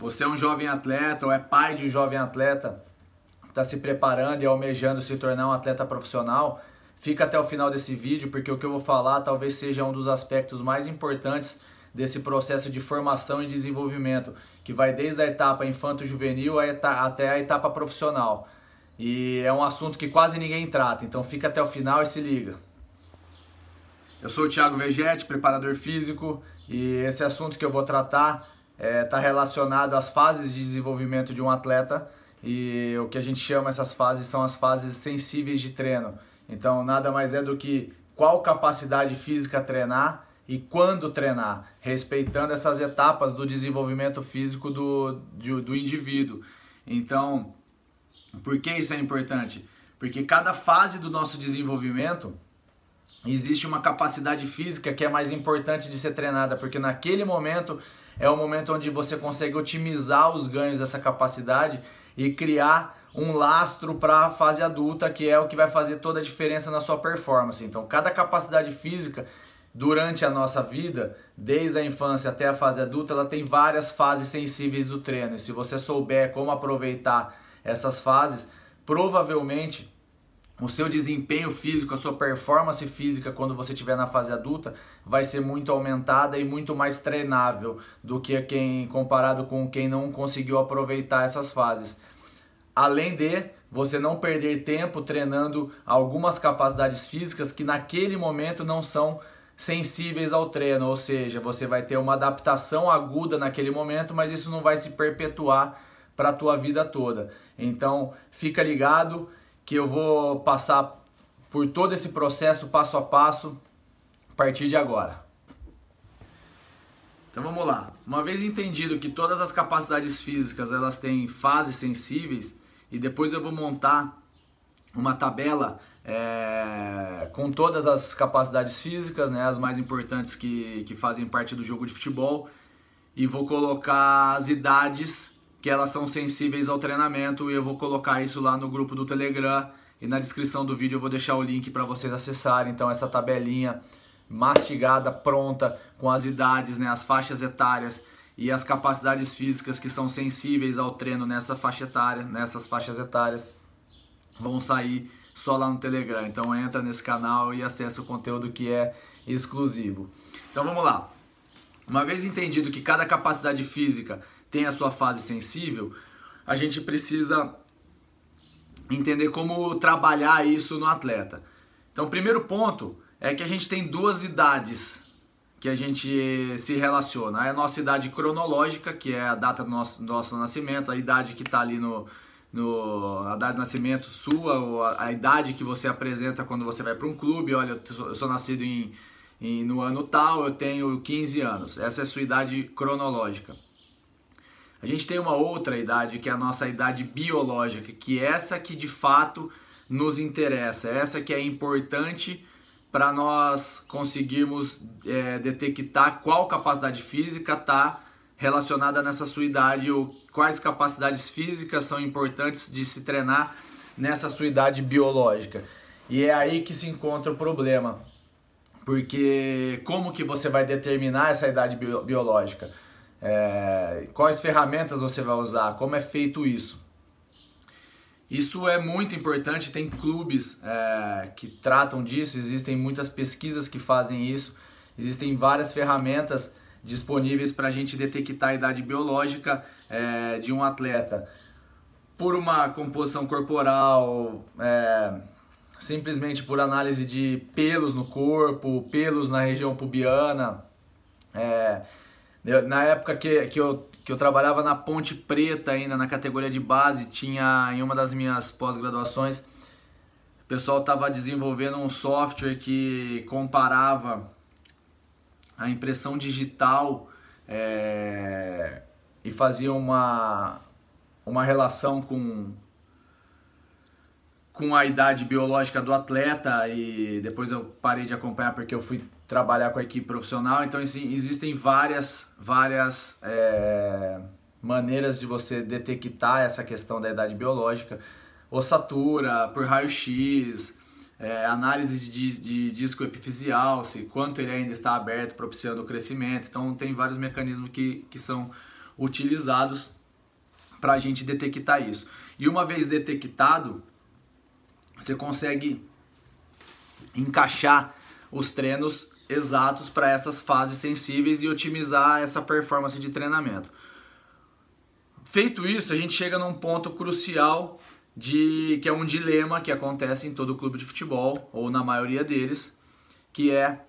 você é um jovem atleta ou é pai de jovem atleta que está se preparando e almejando se tornar um atleta profissional, fica até o final desse vídeo porque o que eu vou falar talvez seja um dos aspectos mais importantes desse processo de formação e desenvolvimento, que vai desde a etapa infanto-juvenil até a etapa profissional. E é um assunto que quase ninguém trata, então fica até o final e se liga. Eu sou o Thiago Vegetti, preparador físico, e esse assunto que eu vou tratar está é, tá relacionado às fases de desenvolvimento de um atleta e o que a gente chama essas fases são as fases sensíveis de treino. Então, nada mais é do que qual capacidade física treinar e quando treinar, respeitando essas etapas do desenvolvimento físico do, do, do indivíduo. Então, por que isso é importante? Porque cada fase do nosso desenvolvimento existe uma capacidade física que é mais importante de ser treinada, porque naquele momento é o momento onde você consegue otimizar os ganhos dessa capacidade e criar um lastro para a fase adulta, que é o que vai fazer toda a diferença na sua performance. Então, cada capacidade física durante a nossa vida, desde a infância até a fase adulta, ela tem várias fases sensíveis do treino. E se você souber como aproveitar essas fases, provavelmente o seu desempenho físico, a sua performance física quando você estiver na fase adulta vai ser muito aumentada e muito mais treinável do que quem comparado com quem não conseguiu aproveitar essas fases. Além de você não perder tempo treinando algumas capacidades físicas que naquele momento não são sensíveis ao treino, ou seja, você vai ter uma adaptação aguda naquele momento, mas isso não vai se perpetuar para a tua vida toda. Então, fica ligado, que eu vou passar por todo esse processo passo a passo a partir de agora. Então vamos lá. Uma vez entendido que todas as capacidades físicas elas têm fases sensíveis e depois eu vou montar uma tabela é, com todas as capacidades físicas, né, as mais importantes que, que fazem parte do jogo de futebol e vou colocar as idades que elas são sensíveis ao treinamento e eu vou colocar isso lá no grupo do Telegram e na descrição do vídeo eu vou deixar o link para vocês acessarem. Então essa tabelinha mastigada, pronta, com as idades, né, as faixas etárias e as capacidades físicas que são sensíveis ao treino nessa faixa etária, nessas faixas etárias, vão sair só lá no Telegram. Então entra nesse canal e acessa o conteúdo que é exclusivo. Então vamos lá. Uma vez entendido que cada capacidade física tem a sua fase sensível, a gente precisa entender como trabalhar isso no atleta. Então, o primeiro ponto é que a gente tem duas idades que a gente se relaciona. É a nossa idade cronológica, que é a data do nosso, do nosso nascimento, a idade que está ali no, no a data de nascimento sua, ou a, a, idade que você apresenta quando você vai para um clube. Olha, eu sou, eu sou nascido em, em, no ano tal, eu tenho 15 anos. Essa é a sua idade cronológica. A gente tem uma outra idade que é a nossa idade biológica, que é essa que de fato nos interessa, é essa que é importante para nós conseguirmos é, detectar qual capacidade física está relacionada nessa sua idade ou quais capacidades físicas são importantes de se treinar nessa sua idade biológica. E é aí que se encontra o problema. Porque como que você vai determinar essa idade biológica? É, quais ferramentas você vai usar, como é feito isso. Isso é muito importante, tem clubes é, que tratam disso, existem muitas pesquisas que fazem isso, existem várias ferramentas disponíveis para a gente detectar a idade biológica é, de um atleta. Por uma composição corporal, é, simplesmente por análise de pelos no corpo, pelos na região pubiana, é, eu, na época que, que, eu, que eu trabalhava na Ponte Preta ainda, na categoria de base, tinha em uma das minhas pós-graduações, o pessoal estava desenvolvendo um software que comparava a impressão digital é, e fazia uma, uma relação com, com a idade biológica do atleta e depois eu parei de acompanhar porque eu fui trabalhar com a equipe profissional. Então assim, existem várias, várias é, maneiras de você detectar essa questão da idade biológica. Ossatura, por raio-x, é, análise de, de, disco epifisial, se quanto ele ainda está aberto, propiciando o crescimento. Então tem vários mecanismos que, que são utilizados para a gente detectar isso. E uma vez detectado, você consegue encaixar os treinos exatos para essas fases sensíveis e otimizar essa performance de treinamento. Feito isso, a gente chega num ponto crucial de que é um dilema que acontece em todo clube de futebol ou na maioria deles, que é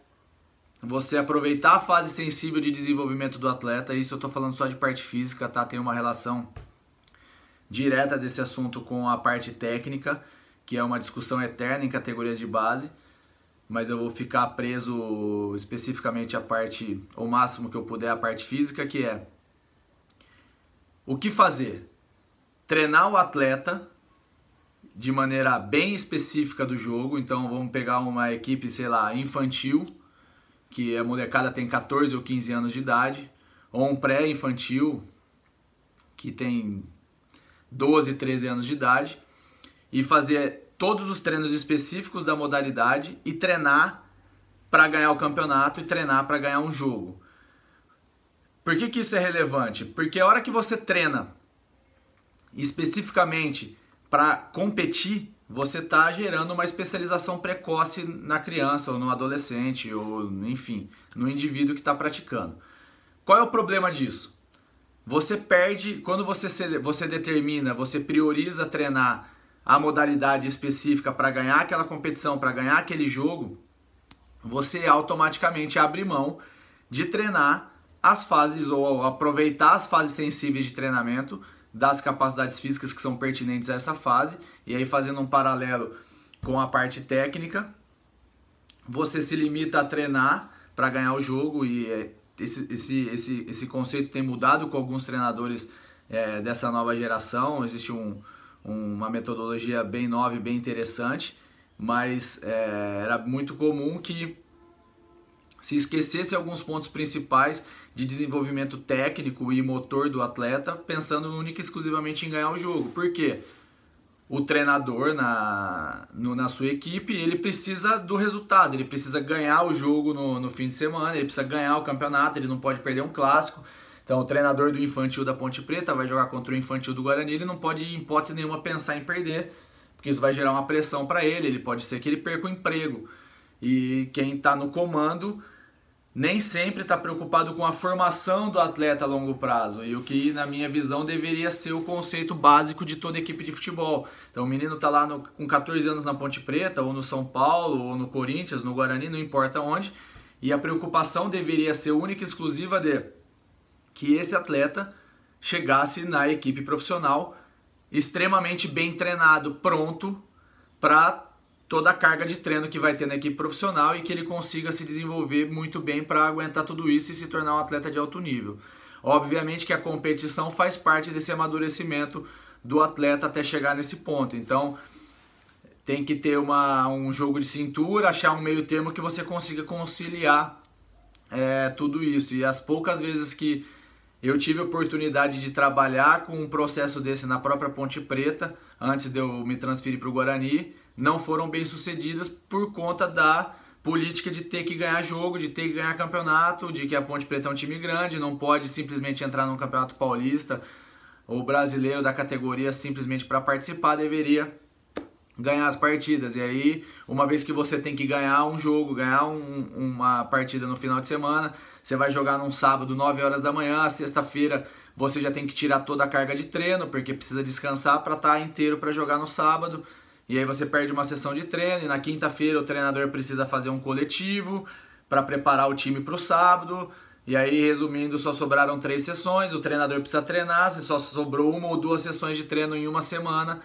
você aproveitar a fase sensível de desenvolvimento do atleta. Isso eu estou falando só de parte física, tá? Tem uma relação direta desse assunto com a parte técnica, que é uma discussão eterna em categorias de base, mas eu vou ficar preso especificamente à parte, o máximo que eu puder, a parte física, que é o que fazer? Treinar o atleta de maneira bem específica do jogo, então vamos pegar uma equipe, sei lá, infantil, que a molecada tem 14 ou 15 anos de idade, ou um pré-infantil, que tem 12, 13 anos de idade e fazer todos os treinos específicos da modalidade e treinar para ganhar o campeonato e treinar para ganhar um jogo. Por que, que isso é relevante? Porque a hora que você treina especificamente para competir, você está gerando uma especialização precoce na criança ou no adolescente ou enfim, no indivíduo que está praticando. Qual é o problema disso? Você perde, quando você, você determina, você prioriza treinar a modalidade específica para ganhar aquela competição, para ganhar aquele jogo, você automaticamente abre mão de treinar as fases ou aproveitar as fases sensíveis de treinamento das capacidades físicas que são pertinentes a essa fase, e aí fazendo um paralelo com a parte técnica, você se limita a treinar para ganhar o jogo e é esse, esse, esse, esse conceito tem mudado com alguns treinadores é, dessa nova geração. Existe um, uma metodologia bem nova e bem interessante, mas é, era muito comum que se esquecesse alguns pontos principais de desenvolvimento técnico e motor do atleta, pensando única e exclusivamente em ganhar o jogo. Por quê? o treinador na, no, na sua equipe, ele precisa do resultado, ele precisa ganhar o jogo no, no fim de semana, ele precisa ganhar o campeonato, ele não pode perder um clássico. Então, o treinador do infantil da Ponte Preta vai jogar contra o infantil do Guarani, ele não pode, em hipótese nenhuma, pensar em perder, porque isso vai gerar uma pressão para ele, ele pode ser que ele perca o emprego. E quem está no comando nem sempre está preocupado com a formação do atleta a longo prazo e o que na minha visão deveria ser o conceito básico de toda equipe de futebol. Então o menino está lá no, com 14 anos na Ponte Preta ou no São Paulo ou no Corinthians, no Guarani, não importa onde, e a preocupação deveria ser única e exclusiva de que esse atleta chegasse na equipe profissional extremamente bem treinado, pronto para toda a carga de treino que vai ter na equipe profissional e que ele consiga se desenvolver muito bem para aguentar tudo isso e se tornar um atleta de alto nível. Obviamente que a competição faz parte desse amadurecimento do atleta até chegar nesse ponto. Então, tem que ter uma, um jogo de cintura, achar um meio termo que você consiga conciliar é, tudo isso. E as poucas vezes que eu tive a oportunidade de trabalhar com um processo desse na própria Ponte Preta, antes de eu me transferir para o Guarani, não foram bem sucedidas por conta da política de ter que ganhar jogo, de ter que ganhar campeonato, de que a Ponte Preta é um time grande, não pode simplesmente entrar num campeonato paulista ou brasileiro da categoria simplesmente para participar, deveria ganhar as partidas. E aí, uma vez que você tem que ganhar um jogo, ganhar um, uma partida no final de semana, você vai jogar num sábado, 9 horas da manhã, sexta-feira você já tem que tirar toda a carga de treino, porque precisa descansar para estar tá inteiro para jogar no sábado. E aí você perde uma sessão de treino e na quinta-feira o treinador precisa fazer um coletivo para preparar o time para o sábado. E aí, resumindo, só sobraram três sessões, o treinador precisa treinar, se só sobrou uma ou duas sessões de treino em uma semana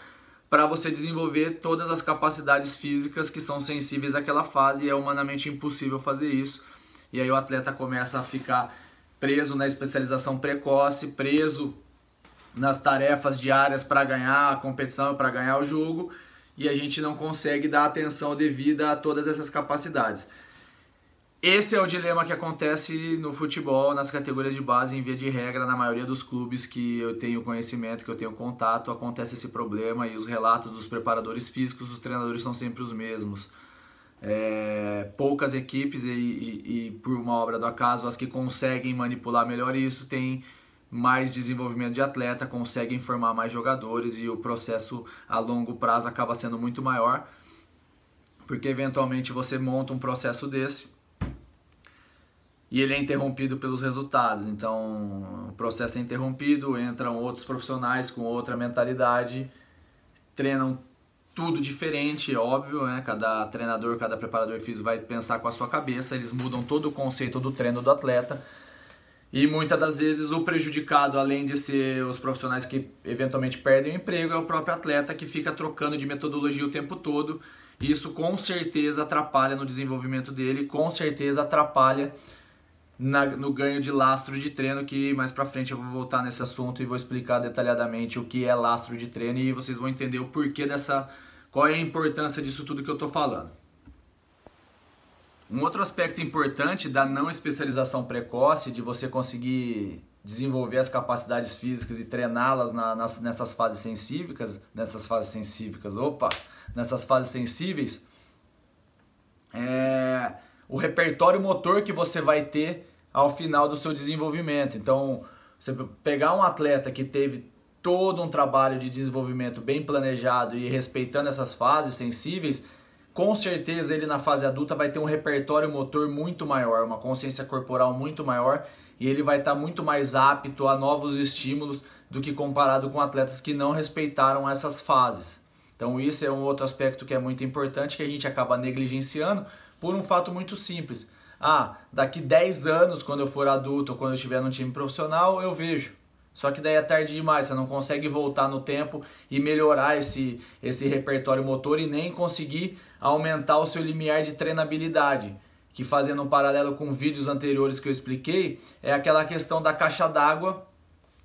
para você desenvolver todas as capacidades físicas que são sensíveis àquela fase e é humanamente impossível fazer isso. E aí o atleta começa a ficar preso na especialização precoce, preso nas tarefas diárias para ganhar a competição, para ganhar o jogo e a gente não consegue dar atenção devida a todas essas capacidades. Esse é o dilema que acontece no futebol, nas categorias de base, em via de regra, na maioria dos clubes que eu tenho conhecimento, que eu tenho contato, acontece esse problema e os relatos dos preparadores físicos, os treinadores são sempre os mesmos. É, poucas equipes e, e, e, por uma obra do acaso, as que conseguem manipular melhor isso, têm mais desenvolvimento de atleta, conseguem formar mais jogadores e o processo a longo prazo acaba sendo muito maior, porque eventualmente você monta um processo desse e ele é interrompido pelos resultados. Então, o processo é interrompido, entram outros profissionais com outra mentalidade, treinam tudo diferente, óbvio, né? Cada treinador, cada preparador físico vai pensar com a sua cabeça, eles mudam todo o conceito do treino do atleta. E muitas das vezes o prejudicado, além de ser os profissionais que eventualmente perdem o emprego, é o próprio atleta que fica trocando de metodologia o tempo todo. E isso com certeza atrapalha no desenvolvimento dele, com certeza atrapalha na, no ganho de lastro de treino, que mais pra frente eu vou voltar nesse assunto e vou explicar detalhadamente o que é lastro de treino e vocês vão entender o porquê dessa. Qual é a importância disso tudo que eu tô falando. Um outro aspecto importante da não especialização precoce, de você conseguir desenvolver as capacidades físicas e treiná-las na, nas, nessas fases sensíveis, nessas fases sensíveis, opa, nessas fases sensíveis, é o repertório motor que você vai ter ao final do seu desenvolvimento. Então, você pegar um atleta que teve todo um trabalho de desenvolvimento bem planejado e respeitando essas fases sensíveis, com certeza ele na fase adulta vai ter um repertório motor muito maior, uma consciência corporal muito maior e ele vai estar muito mais apto a novos estímulos do que comparado com atletas que não respeitaram essas fases. Então isso é um outro aspecto que é muito importante que a gente acaba negligenciando por um fato muito simples. Ah, daqui 10 anos, quando eu for adulto ou quando eu estiver no time profissional, eu vejo. Só que daí é tarde demais, você não consegue voltar no tempo e melhorar esse, esse repertório motor e nem conseguir aumentar o seu limiar de treinabilidade. Que fazendo um paralelo com vídeos anteriores que eu expliquei, é aquela questão da caixa d'água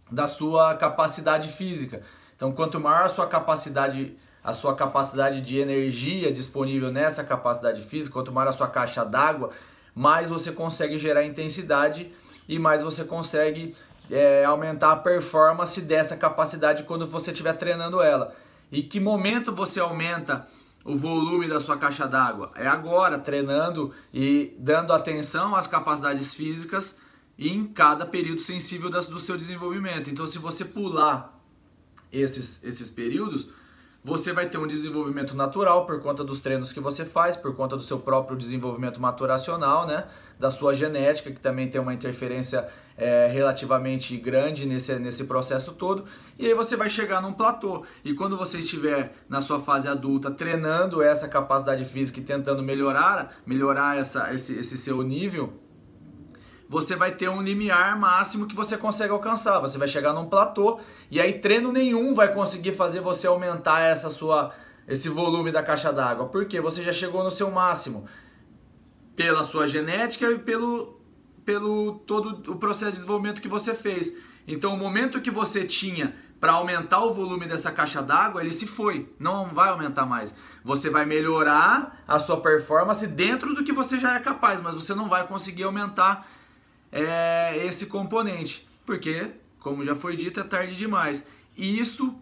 da sua capacidade física. Então, quanto maior a sua capacidade a sua capacidade de energia disponível nessa capacidade física, quanto maior a sua caixa d'água, mais você consegue gerar intensidade e mais você consegue é, aumentar a performance dessa capacidade quando você estiver treinando ela. E que momento você aumenta o volume da sua caixa d'água? É agora, treinando e dando atenção às capacidades físicas em cada período sensível do seu desenvolvimento. Então, se você pular esses, esses períodos, você vai ter um desenvolvimento natural por conta dos treinos que você faz, por conta do seu próprio desenvolvimento maturacional, né? Da sua genética, que também tem uma interferência é, relativamente grande nesse, nesse processo todo. E aí você vai chegar num platô. E quando você estiver na sua fase adulta treinando essa capacidade física e tentando melhorar, melhorar essa, esse, esse seu nível, você vai ter um limiar máximo que você consegue alcançar. Você vai chegar num platô e aí treino nenhum vai conseguir fazer você aumentar essa sua esse volume da caixa d'água, porque você já chegou no seu máximo pela sua genética e pelo pelo todo o processo de desenvolvimento que você fez. Então, o momento que você tinha para aumentar o volume dessa caixa d'água, ele se foi, não vai aumentar mais. Você vai melhorar a sua performance dentro do que você já é capaz, mas você não vai conseguir aumentar é, esse componente, porque, como já foi dito, é tarde demais. E isso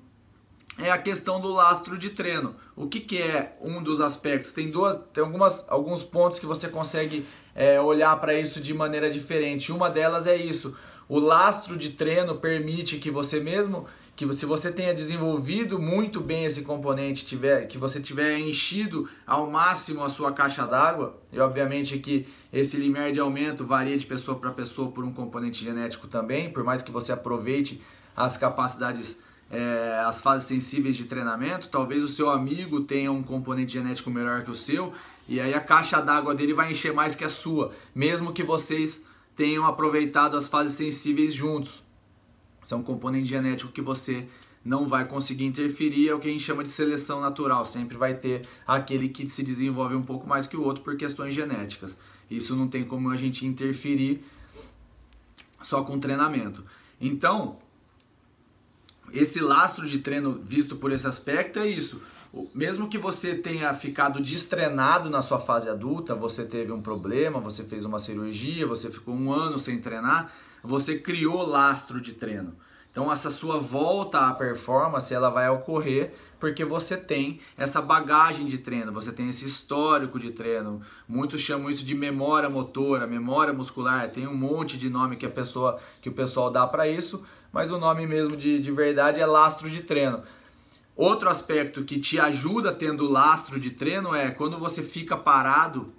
é a questão do lastro de treino. O que, que é um dos aspectos? Tem, duas, tem algumas, alguns pontos que você consegue é, olhar para isso de maneira diferente. Uma delas é isso. O lastro de treino permite que você mesmo que se você tenha desenvolvido muito bem esse componente, tiver, que você tiver enchido ao máximo a sua caixa d'água, e obviamente que esse limiar de aumento varia de pessoa para pessoa por um componente genético também, por mais que você aproveite as capacidades, é, as fases sensíveis de treinamento, talvez o seu amigo tenha um componente genético melhor que o seu, e aí a caixa d'água dele vai encher mais que a sua, mesmo que vocês tenham aproveitado as fases sensíveis juntos. Isso é componente genético que você não vai conseguir interferir, é o que a gente chama de seleção natural. Sempre vai ter aquele que se desenvolve um pouco mais que o outro por questões genéticas. Isso não tem como a gente interferir só com treinamento. Então, esse lastro de treino visto por esse aspecto é isso. Mesmo que você tenha ficado destrenado na sua fase adulta, você teve um problema, você fez uma cirurgia, você ficou um ano sem treinar, você criou lastro de treino. Então essa sua volta à performance, ela vai ocorrer porque você tem essa bagagem de treino, você tem esse histórico de treino. Muitos chamam isso de memória motora, memória muscular, tem um monte de nome que a pessoa que o pessoal dá para isso, mas o nome mesmo de, de verdade é lastro de treino. Outro aspecto que te ajuda tendo lastro de treino é quando você fica parado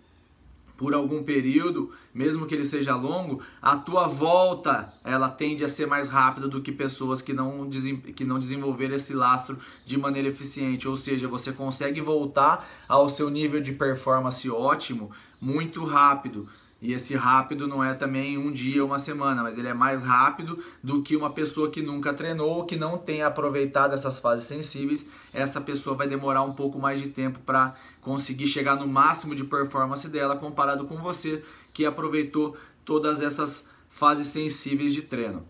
por algum período, mesmo que ele seja longo, a tua volta ela tende a ser mais rápida do que pessoas que não, que não desenvolveram esse lastro de maneira eficiente. Ou seja, você consegue voltar ao seu nível de performance ótimo muito rápido. E esse rápido não é também um dia, uma semana, mas ele é mais rápido do que uma pessoa que nunca treinou, que não tenha aproveitado essas fases sensíveis. Essa pessoa vai demorar um pouco mais de tempo para conseguir chegar no máximo de performance dela comparado com você que aproveitou todas essas fases sensíveis de treino.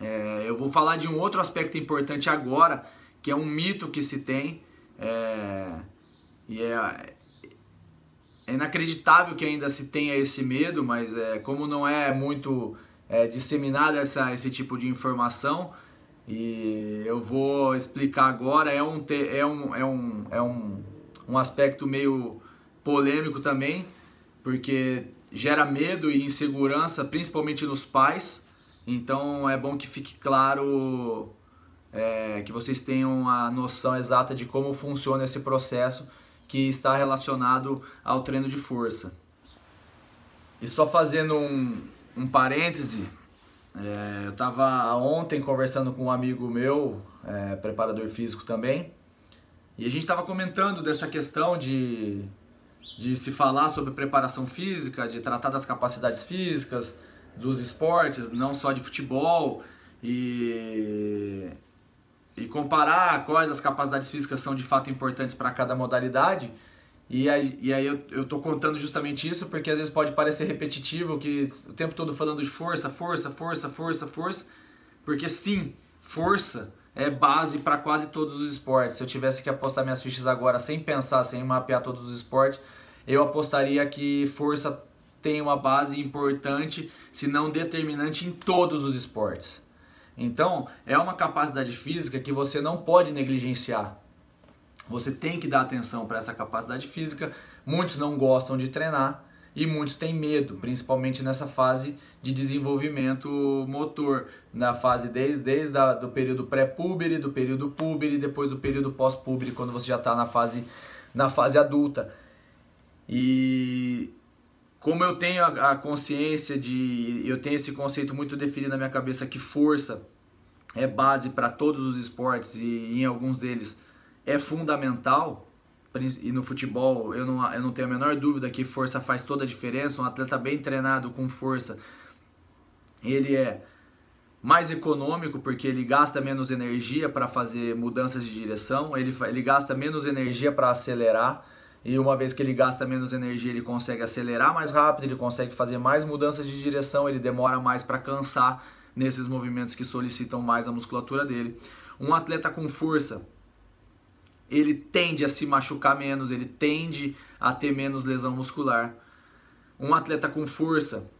É, eu vou falar de um outro aspecto importante agora, que é um mito que se tem, é, e é, é inacreditável que ainda se tenha esse medo, mas é, como não é muito é, disseminada essa, esse tipo de informação, e eu vou explicar agora, é um, é um, é um, é um, um aspecto meio polêmico também, porque gera medo e insegurança, principalmente nos pais, então é bom que fique claro é, que vocês tenham a noção exata de como funciona esse processo que está relacionado ao treino de força. E só fazendo um, um parêntese, é, eu estava ontem conversando com um amigo meu, é, preparador físico também, e a gente estava comentando dessa questão de, de se falar sobre preparação física, de tratar das capacidades físicas, dos esportes, não só de futebol, e e comparar quais as capacidades físicas são de fato importantes para cada modalidade. E aí, e aí eu, eu tô contando justamente isso porque às vezes pode parecer repetitivo, que o tempo todo falando de força, força, força, força, força. Porque sim, força é base para quase todos os esportes. Se eu tivesse que apostar minhas fichas agora sem pensar, sem mapear todos os esportes, eu apostaria que força tem uma base importante, se não determinante, em todos os esportes. Então, é uma capacidade física que você não pode negligenciar. Você tem que dar atenção para essa capacidade física. Muitos não gostam de treinar e muitos têm medo, principalmente nessa fase de desenvolvimento motor, na fase desde, desde a, do período pré-púbere, do período púbere, depois do período pós-púbere, quando você já está na fase, na fase adulta. E como eu tenho a, consciência de. Eu tenho esse conceito muito definido na minha cabeça que força é base para todos os esportes e em alguns deles é fundamental. E no futebol eu não, eu não tenho a menor dúvida que força faz toda a diferença. Um atleta bem treinado com força, ele é mais econômico porque ele gasta menos energia para fazer mudanças de direção, ele, ele gasta menos energia para acelerar e uma vez que ele gasta menos energia, ele consegue acelerar mais rápido, ele consegue fazer mais mudanças de direção, ele demora mais para cansar nesses movimentos que solicitam mais a musculatura dele. Um atleta com força, ele tende a se machucar menos, ele tende a ter menos lesão muscular. Um atleta com força,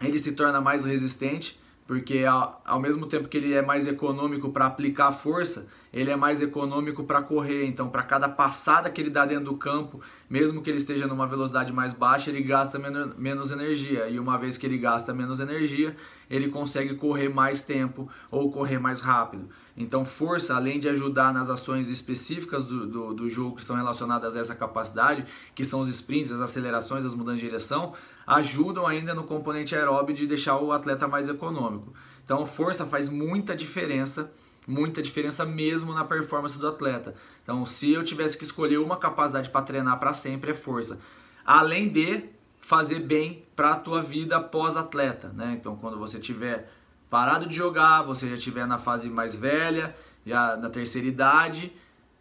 ele se torna mais resistente, porque ao, mesmo tempo que ele é mais econômico para aplicar força, ele é mais econômico para correr. Então, para cada passada que ele dá dentro do campo, mesmo que ele esteja numa velocidade mais baixa, ele gasta menos energia. E uma vez que ele gasta menos energia, ele consegue correr mais tempo ou correr mais rápido. Então, força, além de ajudar nas ações específicas do, do, do jogo que são relacionadas a essa capacidade, que são os sprints, as acelerações, as mudanças de direção, ajudam ainda no componente aeróbio de deixar o atleta mais econômico. Então, força faz muita diferença muita diferença mesmo na performance do atleta. Então, se eu tivesse que escolher uma capacidade para treinar para sempre é força. Além de fazer bem para a tua vida pós-atleta, né? Então, quando você tiver parado de jogar, você já estiver na fase mais velha, já na terceira idade,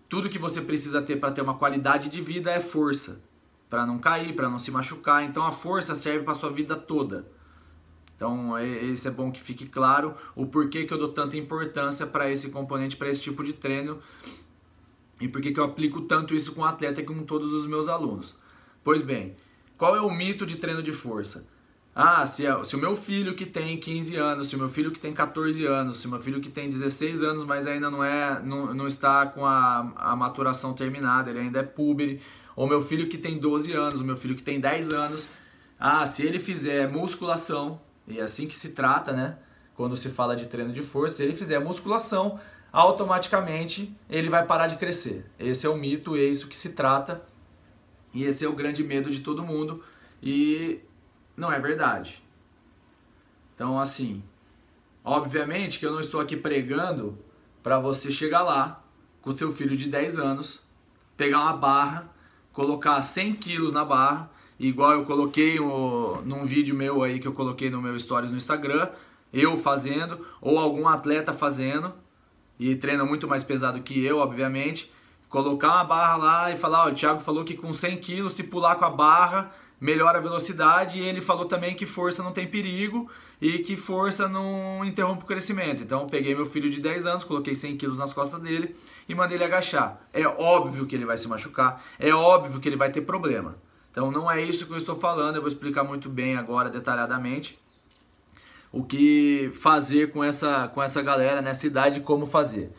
tudo que você precisa ter para ter uma qualidade de vida é força, para não cair, para não se machucar. Então, a força serve para sua vida toda. Então, esse é bom que fique claro o porquê que eu dou tanta importância para esse componente, para esse tipo de treino e por que eu aplico tanto isso com o atleta e com todos os meus alunos. Pois bem, qual é o mito de treino de força? Ah, se, é, se o meu filho que tem 15 anos, se o meu filho que tem 14 anos, se o meu filho que tem 16 anos, mas ainda não é não, não está com a, a maturação terminada, ele ainda é púbere, ou meu filho que tem 12 anos, o meu filho que tem 10 anos, ah, se ele fizer musculação, e é assim que se trata, né? Quando se fala de treino de força, se ele fizer musculação, automaticamente ele vai parar de crescer. Esse é o mito, é isso que se trata. E esse é o grande medo de todo mundo e não é verdade. Então, assim, obviamente que eu não estou aqui pregando para você chegar lá com seu filho de 10 anos, pegar uma barra, colocar 100 quilos na barra, igual eu coloquei o, num vídeo meu aí que eu coloquei no meu stories no Instagram, eu fazendo, ou algum atleta fazendo, e treina muito mais pesado que eu, obviamente, colocar uma barra lá e falar, ó, o Thiago falou que com 100 quilos, se pular com a barra, melhora a velocidade, e ele falou também que força não tem perigo e que força não interrompe o crescimento. Então, peguei meu filho de 10 anos, coloquei 100 quilos nas costas dele e mandei ele agachar. É óbvio que ele vai se machucar, é óbvio que ele vai ter problema. Então, não é isso que eu estou falando, eu vou explicar muito bem agora, detalhadamente o que fazer com essa, com essa galera nessa idade como fazer.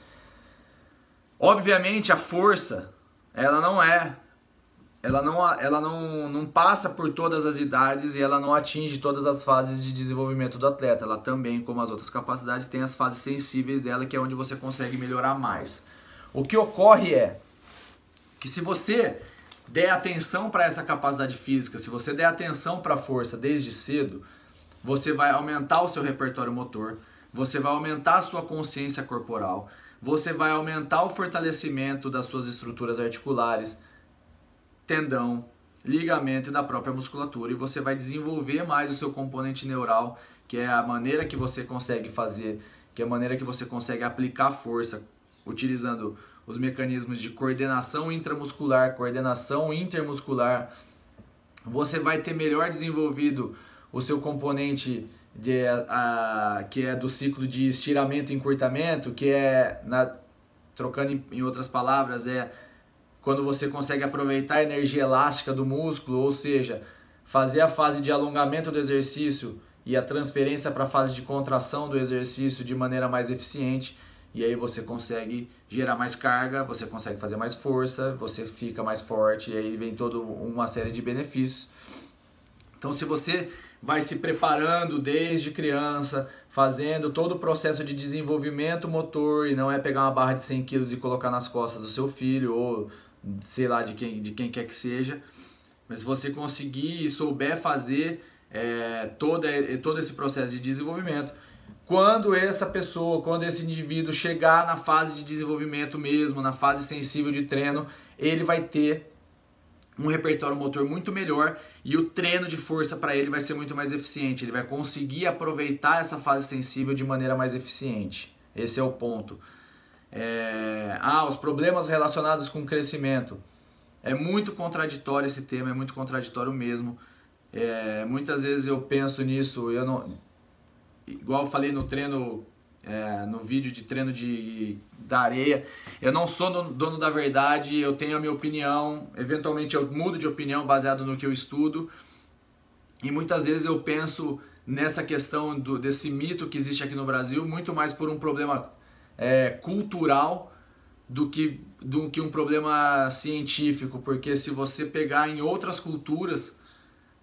Obviamente a força, ela não é, ela não, ela não, não passa por todas as idades e ela não atinge todas as fases de desenvolvimento do atleta. Ela também, como as outras capacidades, tem as fases sensíveis dela, que é onde você consegue melhorar mais. O que ocorre é que se você der atenção para essa capacidade física, se você der atenção para a força desde cedo, você vai aumentar o seu repertório motor, você vai aumentar a sua consciência corporal, você vai aumentar o fortalecimento das suas estruturas articulares, tendão, ligamento e da própria musculatura e você vai desenvolver mais o seu componente neural, que é a maneira que você consegue fazer, que é a maneira que você consegue aplicar força utilizando os mecanismos de coordenação intramuscular, coordenação intermuscular. Você vai ter melhor desenvolvido o seu componente de, a, que é do ciclo de estiramento e encurtamento, que é, na, trocando em, em outras palavras, é quando você consegue aproveitar a energia elástica do músculo, ou seja, fazer a fase de alongamento do exercício e a transferência para a fase de contração do exercício de maneira mais eficiente. E aí você consegue gerar mais carga, você consegue fazer mais força, você fica mais forte, e aí vem toda uma série de benefícios. Então, se você vai se preparando desde criança, fazendo todo o processo de desenvolvimento motor e não é pegar uma barra de 100 quilos e colocar nas costas do seu filho ou sei lá de quem, de quem quer que seja. Mas se você conseguir e souber fazer é, todo, todo esse processo de desenvolvimento, quando essa pessoa, quando esse indivíduo chegar na fase de desenvolvimento mesmo, na fase sensível de treino, ele vai ter um repertório motor muito melhor e o treino de força para ele vai ser muito mais eficiente. Ele vai conseguir aproveitar essa fase sensível de maneira mais eficiente. Esse é o ponto. É... Ah, os problemas relacionados com crescimento. É muito contraditório esse tema, é muito contraditório mesmo. É... Muitas vezes eu penso nisso, eu não. Igual eu falei no treino é, no vídeo de treino de, da areia. Eu não sou dono da verdade, eu tenho a minha opinião, eventualmente eu mudo de opinião baseado no que eu estudo. E muitas vezes eu penso nessa questão do, desse mito que existe aqui no Brasil, muito mais por um problema é, cultural do que, do que um problema científico, porque se você pegar em outras culturas,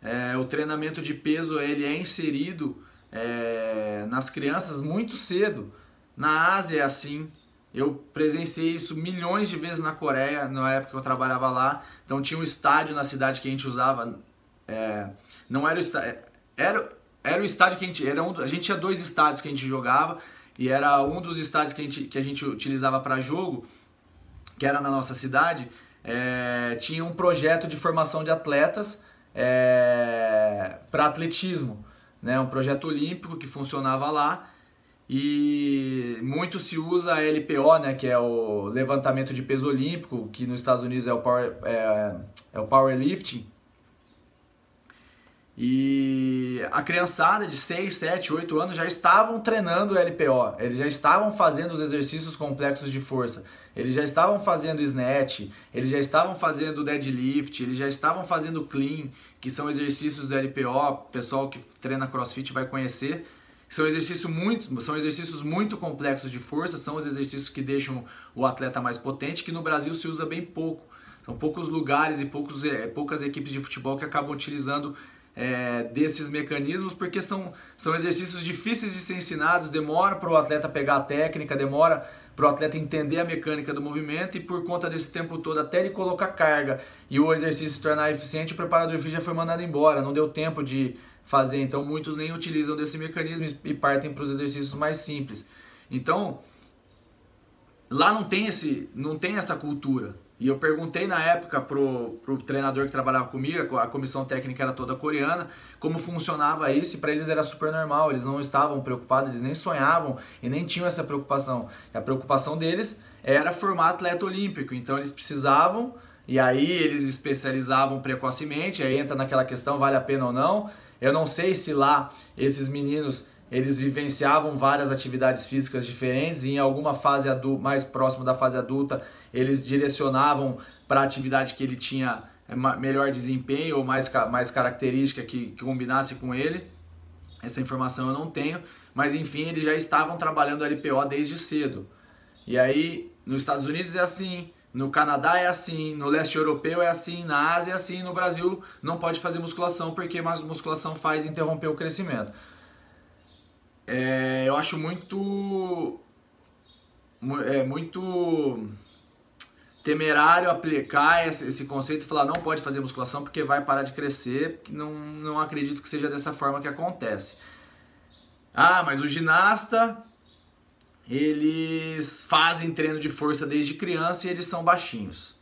é, o treinamento de peso ele é inserido é, nas crianças muito cedo. Na Ásia é assim. Eu presenciei isso milhões de vezes na Coreia, na época que eu trabalhava lá. Então tinha um estádio na cidade que a gente usava. É, não era o estádio. É, era, era o estádio que a gente. Era um, a gente tinha dois estádios que a gente jogava. E era um dos estádios que a gente, que a gente utilizava para jogo, que era na nossa cidade. É, tinha um projeto de formação de atletas é, para atletismo né, um projeto olímpico que funcionava lá e muito se usa a LPO, né, que é o levantamento de peso olímpico, que nos Estados Unidos é o, power, é, é o powerlifting. E a criançada de 6, 7, 8 anos já estavam treinando o LPO, eles já estavam fazendo os exercícios complexos de força, eles já estavam fazendo snatch, eles já estavam fazendo deadlift, eles já estavam fazendo clean, que são exercícios do LPO, o pessoal que treina CrossFit vai conhecer. São exercícios muito, são exercícios muito complexos de força, são os exercícios que deixam o atleta mais potente, que no Brasil se usa bem pouco. São poucos lugares e poucos, é, poucas equipes de futebol que acabam utilizando é, desses mecanismos, porque são, são exercícios difíceis de ser ensinados, demora para o atleta pegar a técnica, demora para o atleta entender a mecânica do movimento e por conta desse tempo todo, até ele colocar carga e o exercício se tornar eficiente, o preparador físico já foi mandado embora, não deu tempo de fazer, então muitos nem utilizam desse mecanismo e partem para os exercícios mais simples. Então, lá não tem, esse, não tem essa cultura. E eu perguntei na época pro, pro treinador que trabalhava comigo, a comissão técnica era toda coreana, como funcionava isso, e para eles era super normal, eles não estavam preocupados, eles nem sonhavam e nem tinham essa preocupação. E a preocupação deles era formar atleta olímpico, então eles precisavam, e aí eles especializavam precocemente, aí entra naquela questão, vale a pena ou não. Eu não sei se lá esses meninos eles vivenciavam várias atividades físicas diferentes e em alguma fase mais próximo da fase adulta eles direcionavam para a atividade que ele tinha é, melhor desempenho ou mais, mais característica que, que combinasse com ele. Essa informação eu não tenho, mas enfim, eles já estavam trabalhando LPO desde cedo. E aí, nos Estados Unidos é assim, no Canadá é assim, no leste europeu é assim, na Ásia é assim, no Brasil não pode fazer musculação porque musculação faz interromper o crescimento. É, eu acho muito é muito temerário aplicar esse, esse, conceito e falar não pode fazer musculação porque vai parar de crescer, não, não acredito que seja dessa forma que acontece. Ah, mas o ginasta, eles fazem treino de força desde criança e eles são baixinhos.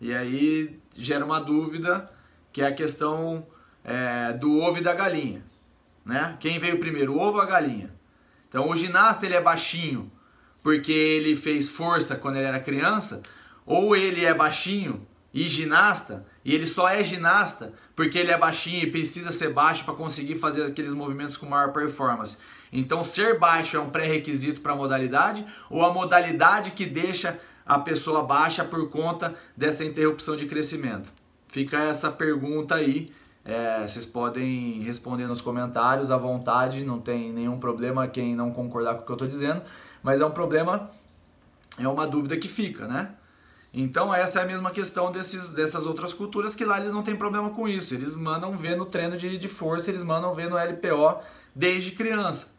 E aí gera uma dúvida, que é a questão é, do ovo e da galinha. Né? Quem veio primeiro, o ovo ou a galinha? Então o ginasta ele é baixinho porque ele fez força quando ele era criança, ou ele é baixinho e ginasta, e ele só é ginasta porque ele é baixinho e precisa ser baixo para conseguir fazer aqueles movimentos com maior performance. Então, ser baixo é um pré-requisito para a modalidade ou a modalidade que deixa a pessoa baixa por conta dessa interrupção de crescimento? Fica essa pergunta aí. É, vocês podem responder nos comentários à vontade, não tem nenhum problema quem não concordar com o que eu estou dizendo, mas é um problema, é uma dúvida que fica, né? Então essa é a mesma questão desses, dessas outras culturas que lá eles não têm problema com isso. Eles mandam ver no treino de, de força, eles mandam ver no LPO desde criança.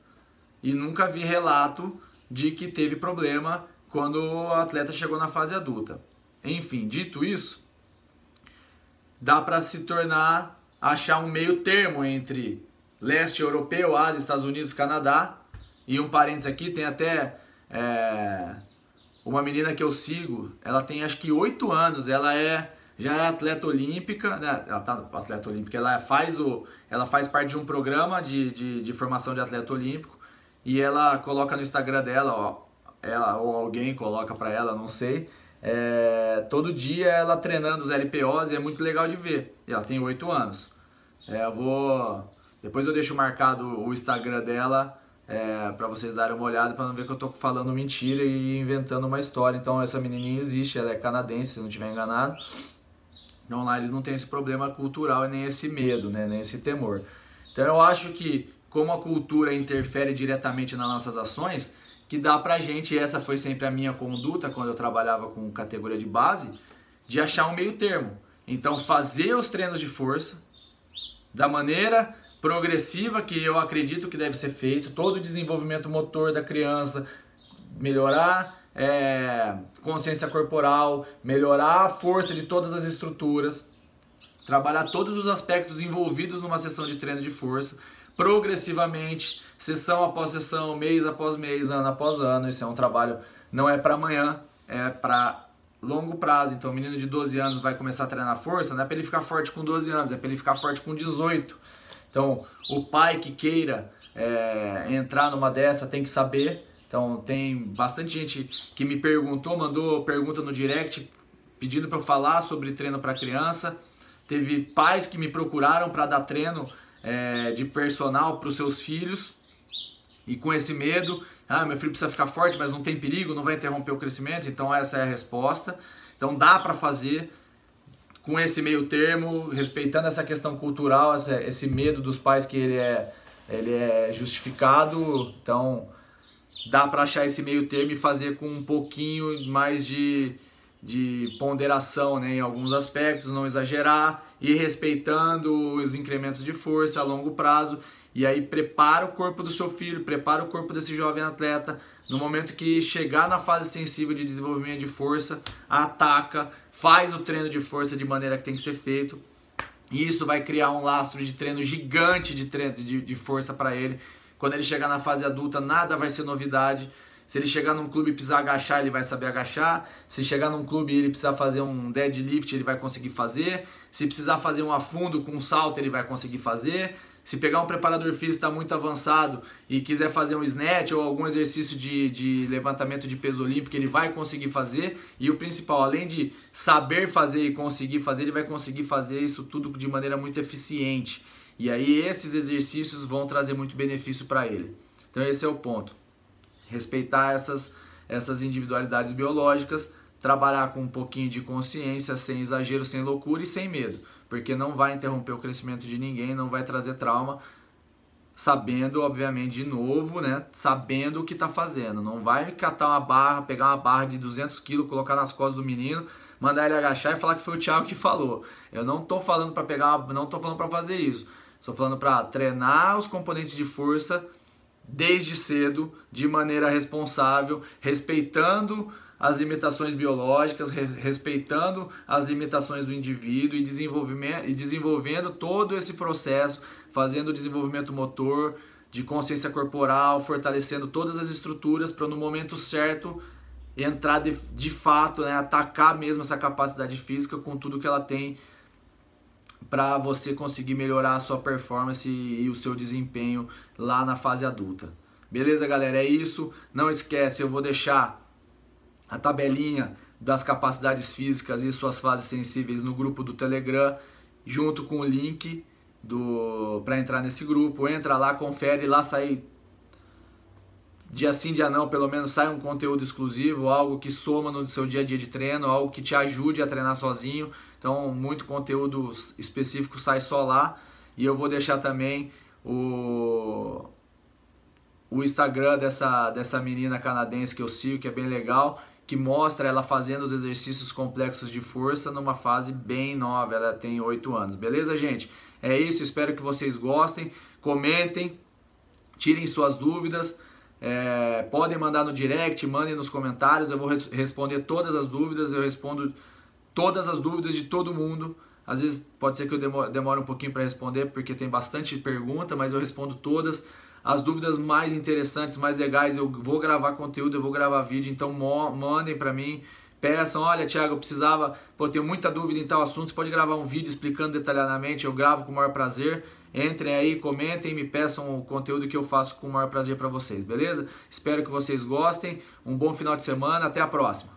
E nunca vi relato de que teve problema quando o atleta chegou na fase adulta. Enfim, dito isso, dá para se tornar, achar um meio termo entre leste europeu, Ásia, Estados Unidos, Canadá. E um parênteses aqui, tem até é, uma menina que eu sigo, ela tem acho que 8 anos, ela é já é atleta olímpica, né? Ela tá atleta olímpica, ela faz o ela faz parte de um programa de, de, de formação de atleta olímpico e ela coloca no Instagram dela, ó, ela ou alguém coloca para ela, não sei, é, todo dia ela treinando os LPOs e é muito legal de ver. E ela tem 8 anos. É, eu vou depois eu deixo marcado o Instagram dela é, para vocês darem uma olhada para não ver que eu tô falando mentira e inventando uma história. Então essa menininha existe, ela é canadense, se não estiver enganado. Então lá eles não têm esse problema cultural e nem esse medo, né, nem esse temor. Então eu acho que como a cultura interfere diretamente nas nossas ações, que dá pra gente, e essa foi sempre a minha conduta quando eu trabalhava com categoria de base, de achar um meio termo. Então fazer os treinos de força da maneira progressiva que eu acredito que deve ser feito, todo o desenvolvimento motor da criança, melhorar é, consciência corporal, melhorar a força de todas as estruturas, trabalhar todos os aspectos envolvidos numa sessão de treino de força, progressivamente, sessão após sessão, mês após mês, ano após ano. Isso é um trabalho, não é para amanhã, é para longo prazo. Então, o menino de 12 anos vai começar a treinar força, não é para ele ficar forte com 12 anos, é para ele ficar forte com 18 então, o pai que queira é, entrar numa dessa tem que saber. Então, tem bastante gente que me perguntou, mandou pergunta no direct pedindo para eu falar sobre treino para criança. Teve pais que me procuraram para dar treino é, de personal para os seus filhos e com esse medo, ah, meu filho precisa ficar forte, mas não tem perigo, não vai interromper o crescimento, então essa é a resposta. Então dá para fazer com esse meio termo, respeitando essa questão cultural, esse medo dos pais que ele é, ele é justificado, então dá para achar esse meio termo e fazer com um pouquinho mais de, de ponderação né, em alguns aspectos, não exagerar e respeitando os incrementos de força a longo prazo e aí prepara o corpo do seu filho, prepara o corpo desse jovem atleta. No momento que chegar na fase sensível de desenvolvimento de força, ataca, faz o treino de força de maneira que tem que ser feito. E isso vai criar um lastro de treino gigante de, treino, de, de força para ele. Quando ele chegar na fase adulta, nada vai ser novidade. Se ele chegar num clube e precisar agachar, ele vai saber agachar. Se chegar num clube e ele precisar fazer um deadlift, ele vai conseguir fazer. Se precisar fazer um afundo com um salto, ele vai conseguir fazer. Se pegar um preparador físico está muito avançado e quiser fazer um snatch ou algum exercício de, de levantamento de peso olímpico, ele vai conseguir fazer. E o principal, além de saber fazer e conseguir fazer, ele vai conseguir fazer isso tudo de maneira muito eficiente. E aí esses exercícios vão trazer muito benefício para ele. Então esse é o ponto. Respeitar essas, essas individualidades biológicas, trabalhar com um pouquinho de consciência, sem exagero, sem loucura e sem medo porque não vai interromper o crescimento de ninguém, não vai trazer trauma, sabendo, obviamente, de novo, né? Sabendo o que está fazendo. Não vai catar uma barra, pegar uma barra de 200 quilos, colocar nas costas do menino, mandar ele agachar e falar que foi o Thiago que falou. Eu não estou falando para pegar, uma, não estou falando para fazer isso. Estou falando para treinar os componentes de força desde cedo, de maneira responsável, respeitando as limitações biológicas, respeitando as limitações do indivíduo e, desenvolvimento, e desenvolvendo todo esse processo, fazendo o desenvolvimento motor, de consciência corporal, fortalecendo todas as estruturas para no momento certo entrar de, de fato, né, atacar mesmo essa capacidade física com tudo que ela tem para você conseguir melhorar a sua performance e o seu desempenho lá na fase adulta. Beleza, galera? É isso. Não esquece, eu vou deixar a tabelinha das capacidades físicas e suas fases sensíveis no grupo do Telegram, junto com o link do para entrar nesse grupo. Entra lá, confere, lá sai dia sim, dia não, pelo menos sai um conteúdo exclusivo, algo que soma no seu dia a dia de treino, algo que te ajude a treinar sozinho. Então, muito conteúdo específico sai só lá. E eu vou deixar também o, o Instagram dessa, dessa menina canadense que eu sigo, que é bem legal que mostra ela fazendo os exercícios complexos de força numa fase bem nova, ela tem 8 anos. Beleza, gente? É isso, espero que vocês gostem. Comentem, tirem suas dúvidas. É, podem mandar no direct, mandem nos comentários. Eu vou responder todas as dúvidas. Eu respondo todas as dúvidas de todo mundo. Às vezes pode ser que eu demore, demore um pouquinho para responder, porque tem bastante pergunta, mas eu respondo todas as dúvidas mais interessantes, mais legais. Eu vou gravar conteúdo, eu vou gravar vídeo, então mandem para mim. Peçam, olha, Thiago, eu precisava, pô, tenho muita dúvida em tal assunto. Você pode gravar um vídeo explicando detalhadamente, eu gravo com o maior prazer. Entrem aí, comentem, me peçam o conteúdo que eu faço com o maior prazer para vocês, beleza? Espero que vocês gostem. Um bom final de semana, até a próxima.